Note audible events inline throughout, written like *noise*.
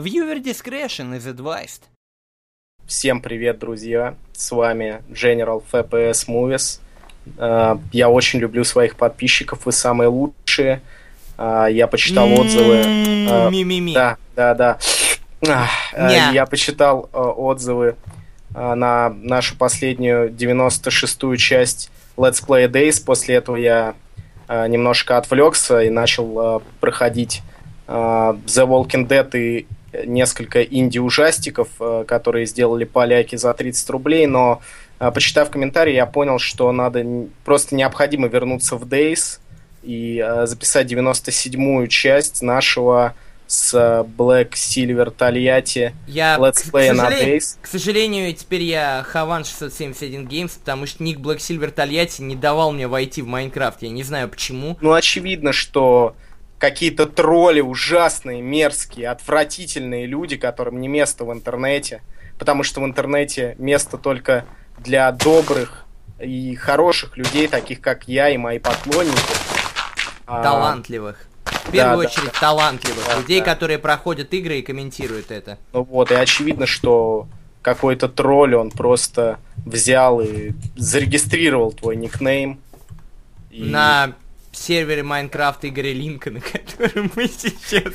Viewer discretion is advised. Всем привет, друзья! С вами General FPS Movies. Э, Я очень люблю своих подписчиков, вы самые лучшие. Э, Я почитал отзывы. э, Ми-ми-ми. Да, да, да. Ах, э, Ня. Я почитал э, отзывы э, на нашу последнюю 96-ю часть Let's Play Days. После этого я э, немножко отвлекся и начал э, проходить э, The Walking Dead и несколько инди-ужастиков, э, которые сделали поляки за 30 рублей, но э, почитав комментарии, я понял, что надо просто необходимо вернуться в Days и э, записать 97-ю часть нашего с Black Silver Тольятти Я, Let's Play на Days. к сожалению, теперь я Хаван 671 Games, потому что ник Black Silver Тольятти не давал мне войти в Майнкрафт. Я не знаю почему. Ну, очевидно, что какие-то тролли ужасные, мерзкие, отвратительные люди, которым не место в интернете, потому что в интернете место только для добрых и хороших людей, таких как я и мои поклонники. А, Талантливых. В первую да, очередь талантливых. Да, людей, да. которые проходят игры и комментируют это. Ну вот, и очевидно, что какой-то тролль, он просто взял и зарегистрировал твой никнейм. И- На сервере Майнкрафт Игоря Линка, *laughs* на котором мы сейчас...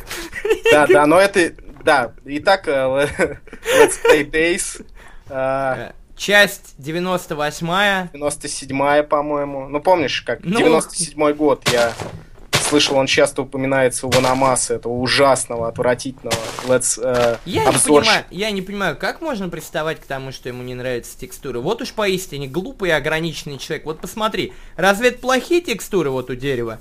Да, да, но это... Да, итак, э, *laughs* Let's Play Days. э, Э, Часть 98 97-я, по-моему. Ну, помнишь, как Ну. 97-й год я слышал, он часто упоминается у Ваномаса, этого ужасного, отвратительного Let's э, Я не понимаю, я не понимаю, как можно приставать к тому, что ему не нравятся текстуры. Вот уж поистине глупый и ограниченный человек. Вот посмотри, разве это плохие текстуры вот у дерева?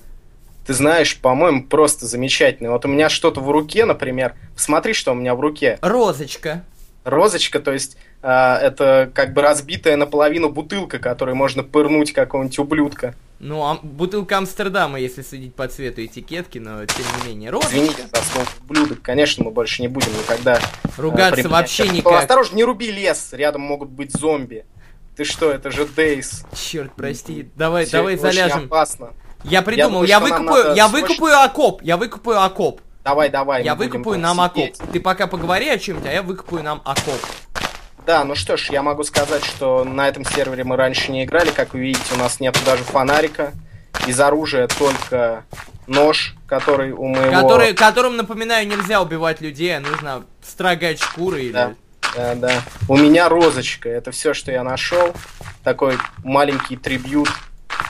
Ты знаешь, по-моему, просто замечательно. Вот у меня что-то в руке, например. Посмотри, что у меня в руке. Розочка. Розочка, то есть э, это как бы разбитая наполовину бутылка, которой можно пырнуть какого-нибудь ублюдка. Ну, а бутылка Амстердама, если судить по цвету этикетки, но тем не менее. Розочка. Извините за слово. Конечно, мы больше не будем никогда э, Ругаться применять вообще никак. Осторожно, не руби лес, рядом могут быть зомби. Ты что, это же Дейс. Черт, прости. Давай, Всё давай заляжем. опасно. Я придумал, думаю, я, что нам выкупаю, я срочно- выкупаю окоп. Я выкупаю окоп. Давай, давай. я выкупаю нам окоп. сидеть. Ты пока поговори о чем-то, а я выкупаю нам окоп. Да, ну что ж, я могу сказать, что на этом сервере мы раньше не играли. Как вы видите, у нас нет даже фонарика. Из оружия только нож, который у моего... Который, которым, напоминаю, нельзя убивать людей, а нужно строгать шкуры или... Да. Да, да. У меня розочка. Это все, что я нашел. Такой маленький tribute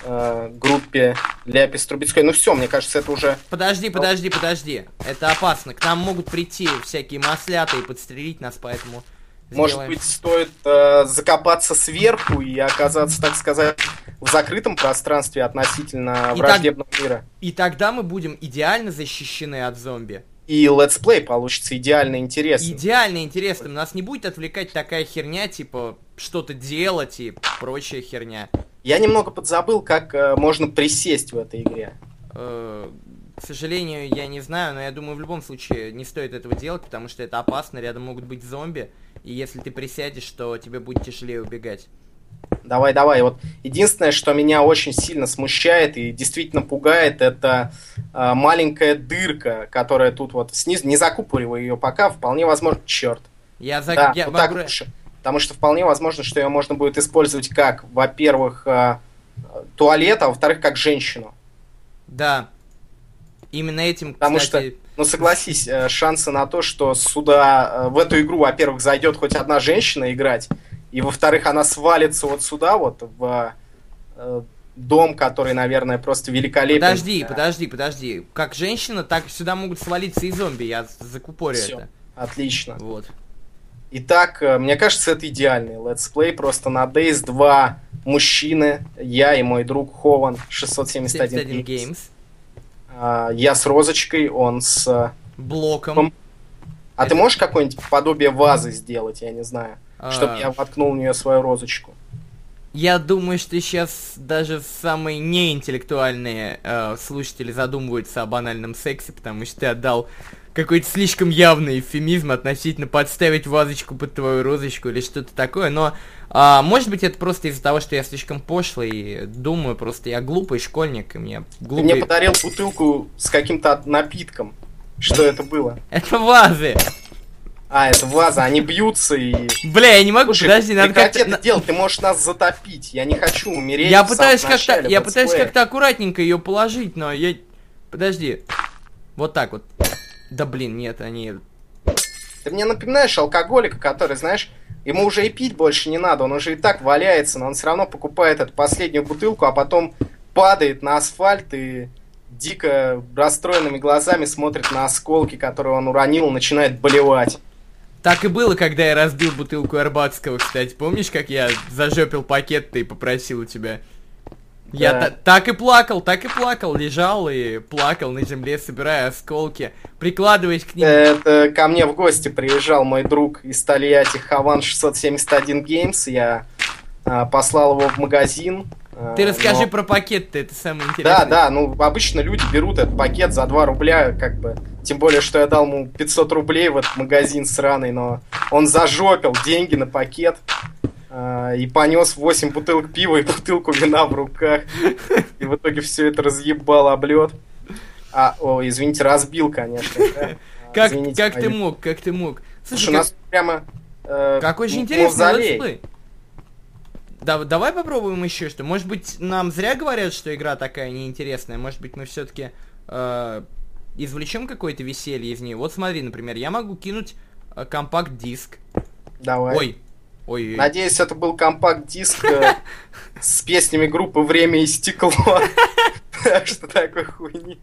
э, группе Ляпис Трубецкой. Ну все, мне кажется, это уже... Подожди, подожди, подожди. Это опасно. К нам могут прийти всякие маслята и подстрелить нас, поэтому... Может быть, стоит э, закопаться сверху и оказаться, так сказать, в закрытом пространстве относительно И враждебного мира. И тогда мы будем идеально защищены от зомби. И let's play получится идеально интересный. Идеально интересно. Нас не будет отвлекать такая херня, типа что-то делать и прочая херня. Я немного подзабыл, как э, можно присесть в этой игре. Э, К сожалению, я не знаю, но я думаю, в любом случае не стоит этого делать, потому что это опасно, рядом могут быть зомби, и если ты присядешь, то тебе будет тяжелее убегать. Давай, давай. Вот единственное, что меня очень сильно смущает и действительно пугает, это э, маленькая дырка, которая тут вот снизу. Не закупоривай ее пока, вполне возможно, черт. Я за... Да, я вот так могу- лучше. Потому что вполне возможно, что ее можно будет использовать как, во-первых, э, туалет, а во-вторых, как женщину. Да. Именно этим, Потому кстати... Ну, согласись, э, шансы на то, что сюда, э, в эту игру, во-первых, зайдет хоть одна женщина играть, и, во-вторых, она свалится вот сюда, вот, в э, дом, который, наверное, просто великолепен. Подожди, Да, подожди, подожди. Как женщина, так сюда могут свалиться и зомби, я закупорю Всё. это. Отлично. Вот. Итак, мне кажется, это идеальный летсплей. Просто на Days 2 мужчины, я и мой друг Хован, 671 71 Games. Games. А, Я с розочкой, он с... э, Блоком. А Это- ты можешь какое-нибудь подобие вазы сделать, я не знаю, А, чтобы я воткнул в нее свою розочку? Я думаю, что сейчас даже самые неинтеллектуальные э, слушатели задумываются о банальном сексе, потому что ты отдал какой-то слишком явный эвфемизм относительно подставить вазочку под твою розочку или что-то такое, но а, может быть это просто из-за того, что я слишком пошлый и думаю, просто я глупый школьник, и мне Ты глупый... мне подарил бутылку с каким-то напитком. Что это было? Это вазы! А, это ваза, они бьются и... Бля, я не могу, Слушай, подожди, надо как-то... это делать, ты можешь нас затопить. Я не хочу умереть Я пытаюсь как-то, я пытаюсь как-то аккуратненько ее положить, но я... Подожди. Вот так вот. Да блин, нет, они... Ты мне напоминаешь алкоголика, который, знаешь, ему уже и пить больше не надо, он уже и так валяется, но он все равно покупает эту последнюю бутылку, а потом падает на асфальт и дико расстроенными глазами смотрит на осколки, которые он уронил, начинает болевать. Так и было, когда я разбил бутылку Арбатского, кстати. Помнишь, как я зажопил пакет-то и попросил у тебя? Я Да. та- так и плакал, так и плакал, лежал и плакал на земле, собирая осколки, прикладываясь к ним. Это ко мне в гости приезжал мой друг из Тольятти Хаван 671 Games, я а, послал его в магазин. а, Ты расскажи но- про пакет-то, это самое интересное. Да, да, ну обычно люди берут этот пакет за 2 рубля, как бы. Тем более, что я дал ему 500 рублей в этот магазин сраный, но он зажопил деньги на пакет а, и понес 8 бутылок пива и бутылку вина в руках. И в итоге все это разъебал об лед. А, о, извините, разбил, конечно. да. А, *laughs* Как, извините, как ты мог, как ты мог? Слушай, Слушай, у нас прямо... э, как, как очень мавзолей. летсплей. Да, давай попробуем еще что. Может быть, нам зря говорят, что игра такая неинтересная. Может быть, мы все-таки извлечем какое-то веселье из нее. Вот смотри, например, я могу кинуть э, компакт-диск. Давай. Ой, ой. Надеюсь, это был компакт-диск э, *laughs* с песнями группы «Время и стекло». Так что такой хуйни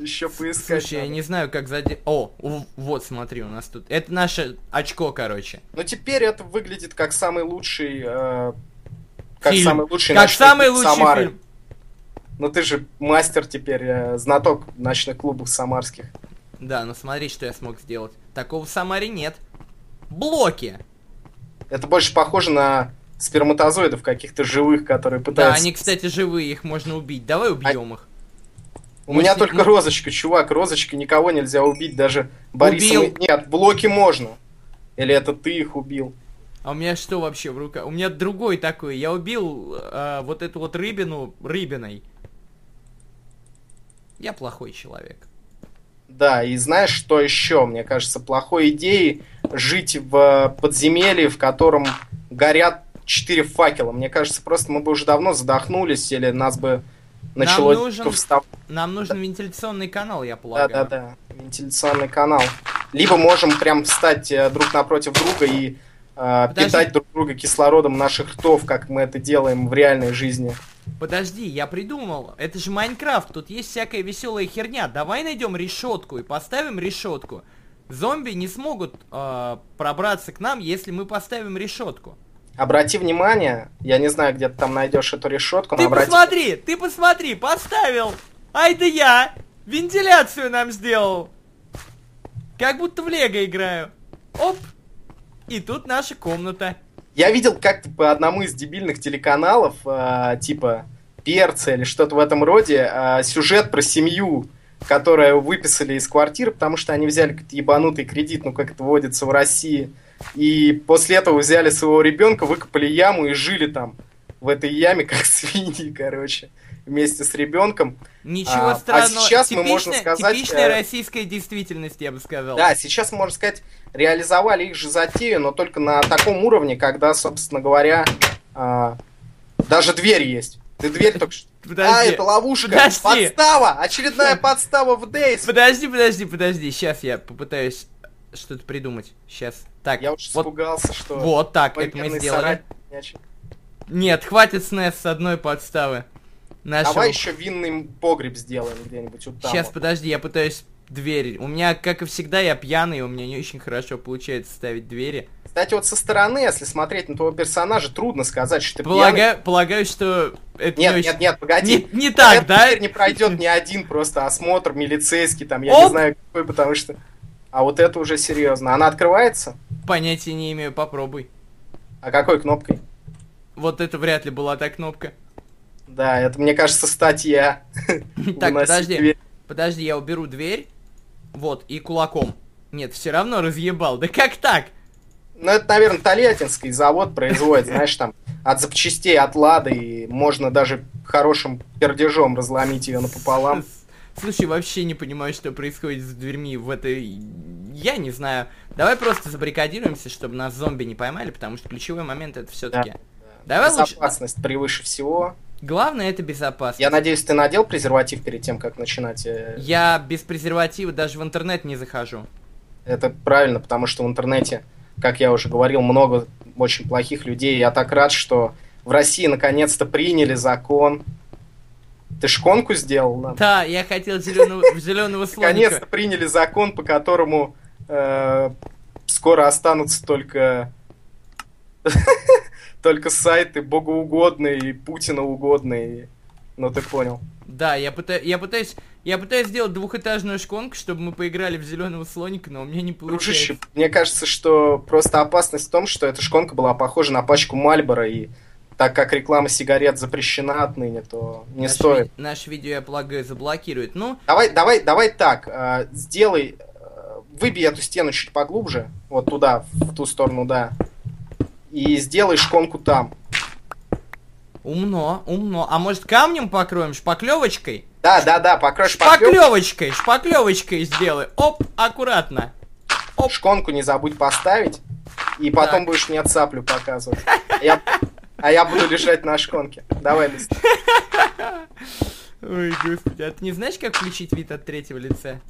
еще поискать Слушай, я не знаю, как заде... О, вот, смотри, у нас тут... Это наше очко, короче. Но теперь это выглядит как самый лучший... э, Как Фильм. самый лучший Как самый лучший Самары. фильм. Ну ты же мастер теперь, э, знаток ночных клубов самарских. Да, ну смотри, что я смог сделать. Такого в Самаре нет. Блоки. Это больше похоже на сперматозоидов каких-то живых, которые Да, пытаются... они, кстати, живые, их можно убить. Давай убьем их. У меня Может, только ну- розочка, чувак, розочка, никого нельзя убить, даже Бориса... Убил. Нет, блоки можно. Или это ты их убил? А у меня что вообще в руках? У меня другой такой. Я убил э, вот эту вот рыбину рыбиной. Я плохой человек. Да, и знаешь, что еще? Мне кажется, плохой идеей жить в подземелье, в котором горят четыре факела. Мне кажется, просто мы бы уже давно задохнулись, или нас бы начало нужен- дико встав- Нам нужен вентиляционный канал, я Да, полагаю. да, да. Вентиляционный канал. Либо можем прям встать э, друг напротив друга и э, Подожди. питать друг друга кислородом наших ртов, как мы это делаем в реальной жизни. Подожди, я придумал. Это же Майнкрафт, тут есть всякая веселая херня. Давай найдем решетку и поставим решетку. Зомби не смогут э, пробраться к нам, если мы поставим решетку. Обрати внимание, я не знаю, где ты там найдешь эту решетку, Ты обрати... посмотри, ты посмотри, поставил. А это я. Вентиляцию нам сделал. Как будто в Лего играю. Оп. И тут наша комната. Я видел как-то по одному из дебильных телеканалов, э, типа Перца или что-то в этом роде, э, сюжет про семью, которую выписали из квартиры, потому что они взяли какой-то ебанутый кредит, ну как это водится в России. И после этого взяли своего ребенка, выкопали яму и жили там в этой яме, *laughs* как свиньи, короче, вместе с ребенком. Ничего А, а странного. сейчас мы Типичная- можем сказать, Типичная э, российская действительность, я бы сказал. Да, сейчас, можно сказать, реализовали их же затею, но только на таком уровне, когда, собственно говоря, а, даже дверь есть. Ты дверь только что... *laughs* А, Подожди. это ловушка! Подожди. Подстава! Очередная подстава в Дейс! Подожди, подожди, подожди. Сейчас я попытаюсь что-то придумать. Сейчас. Так, Я уж вот, испугался, что... вот так, это мы сделали. Нет, хватит снес с одной подставы. Нашего... Давай еще винный погреб сделаем где-нибудь вот там. Сейчас, вот. подожди, я пытаюсь дверь. У меня, как и всегда, я пьяный, у меня не очень хорошо получается ставить двери. Кстати, вот со стороны, если смотреть на твоего персонажа, трудно сказать, что ты пьяный. Полагаю, что это Нет, не очень... нет, нет, погоди. Не, не так, да? не пройдет ни один просто осмотр милицейский, там, я Оп! не знаю какой, потому что... А вот это уже серьезно. Она открывается? Понятия не имею, попробуй. А какой кнопкой? Вот это вряд ли была та кнопка. Да, это, мне кажется, статья. *laughs* Так, подожди. Подожди, я уберу дверь. Вот, и кулаком. Нет, все равно разъебал. Да как так? Ну, это, наверное, Тольяттинский завод производит, знаешь, там, от запчастей, от лады, и можно даже хорошим пердежом разломить ее напополам. *laughs* Слушай, вообще не понимаю, что происходит с дверьми в этой... Я не знаю. Давай просто забаррикадируемся, чтобы нас зомби не поймали, потому что ключевой момент это все-таки... Да. Давай лучше... Безопасность превыше всего. Главное это безопасность. Я надеюсь, ты надел презерватив перед тем, как начинать. э, Я без презерватива даже в интернет не захожу. Это правильно, потому что в интернете, как я уже говорил, много очень плохих людей. Я так рад, что в России наконец-то приняли закон. Ты шконку сделал нам? Да, я хотел зеленого, зеленого *laughs* Наконец-то слоника. приняли закон, по которому э, скоро останутся только *laughs* только сайты богоугодные и путиноугодные. Ну ты понял. Да, я, пыта... я пытаюсь... Я пытаюсь сделать двухэтажную шконку, чтобы мы поиграли в зеленого слоника, но у меня не Дружище, получается. мне кажется, что просто опасность в том, что эта шконка была похожа на пачку Мальбора, и так как реклама сигарет запрещена отныне, то не Наш стоит. ви- Наше видео, я полагаю, заблокируют. Ну, Давай, давай, давай так, э, сделай, э, выбей эту стену чуть поглубже, вот туда, в ту сторону, да, и сделай шконку там. умно, умно. А может камнем покроем, шпаклевочкой? Да, да, да, покрой Шпаклевочкой, шпаклевочкой сделай. Оп, аккуратно. Оп. шконку не забудь поставить, и потом Так. будешь мне цаплю показывать. А я, а я буду лежать на шконке. Давай, Лист. *laughs* Ой, господи, а ты не знаешь, как включить вид от третьего лица?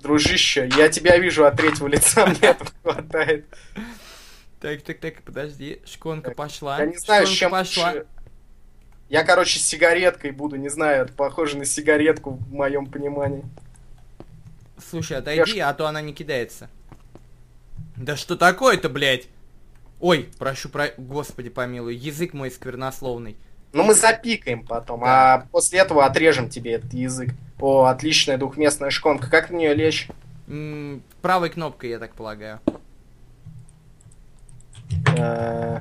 Дружище, я тебя вижу от третьего лица, мне этого хватает. Так, так, так, подожди, шконка Так, пошла. Я не знаю, с шконка чем пошла. Я, короче, с сигареткой буду, не знаю, это похоже на сигаретку в моем понимании. Слушай, отойди, а то она не кидается. Да что такое-то, блядь? Ой, прошу про... Господи помилуй, язык мой сквернословный. Ну, мы запикаем потом, Да. а после этого отрежем тебе этот язык. О, отличная двухместная шконка. Как на нее лечь? М, правой кнопкой, я так полагаю. Э,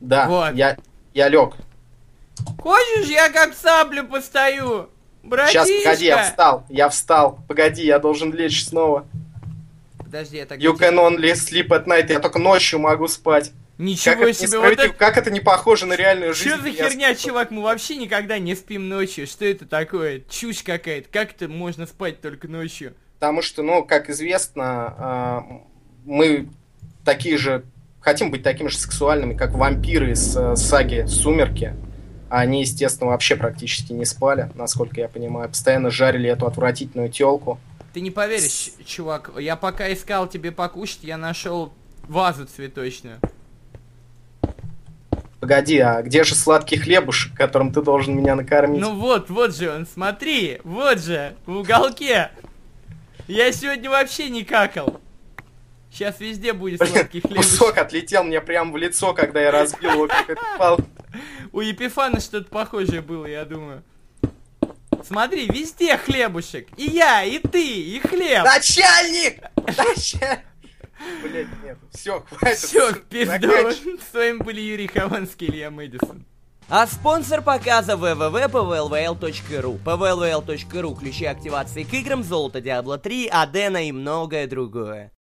Да, Вот. я, я лег. Хочешь, я как саблю постою? Братишка! Сейчас, погоди, я встал, я встал. Погоди, я должен лечь снова. Подожди, я так... You can only sleep at night. Я только ночью могу спать. Как Ничего это, себе, вот несправедливо, это... как это не похоже на реальную жизнь? Что за херня, сплю. чувак? Мы вообще никогда не спим ночью. Что это такое? Чушь какая-то. Как это можно спать только ночью? Потому что, ну, как известно, а, мы такие же, хотим быть такими же сексуальными, как вампиры из э, саги «Сумерки». Они, естественно, вообще практически не спали, насколько я понимаю. Постоянно жарили эту отвратительную телку. Ты не поверишь, чувак. Я пока искал тебе покушать, я нашел вазу цветочную. Погоди, а где же сладкий хлебушек, которым ты должен меня накормить? Ну вот, вот же он, смотри, вот же, в уголке. Я сегодня вообще не какал. Сейчас везде будет сладкий хлеб. Кусок отлетел мне прямо в лицо, когда я разбил его как. У Епифана что-то похожее было, я думаю. Смотри, везде хлебушек. И я, и ты, и хлеб. Начальник! Начальник! Блять, нет, все, хватит. Все, пизду. С вами были Юрий Хованский, Илья Мэдисон. А спонсор показа www.pvlvl.ru pvlvl.ru Ключи активации к играм, золото Diablo 3, Адена и многое другое.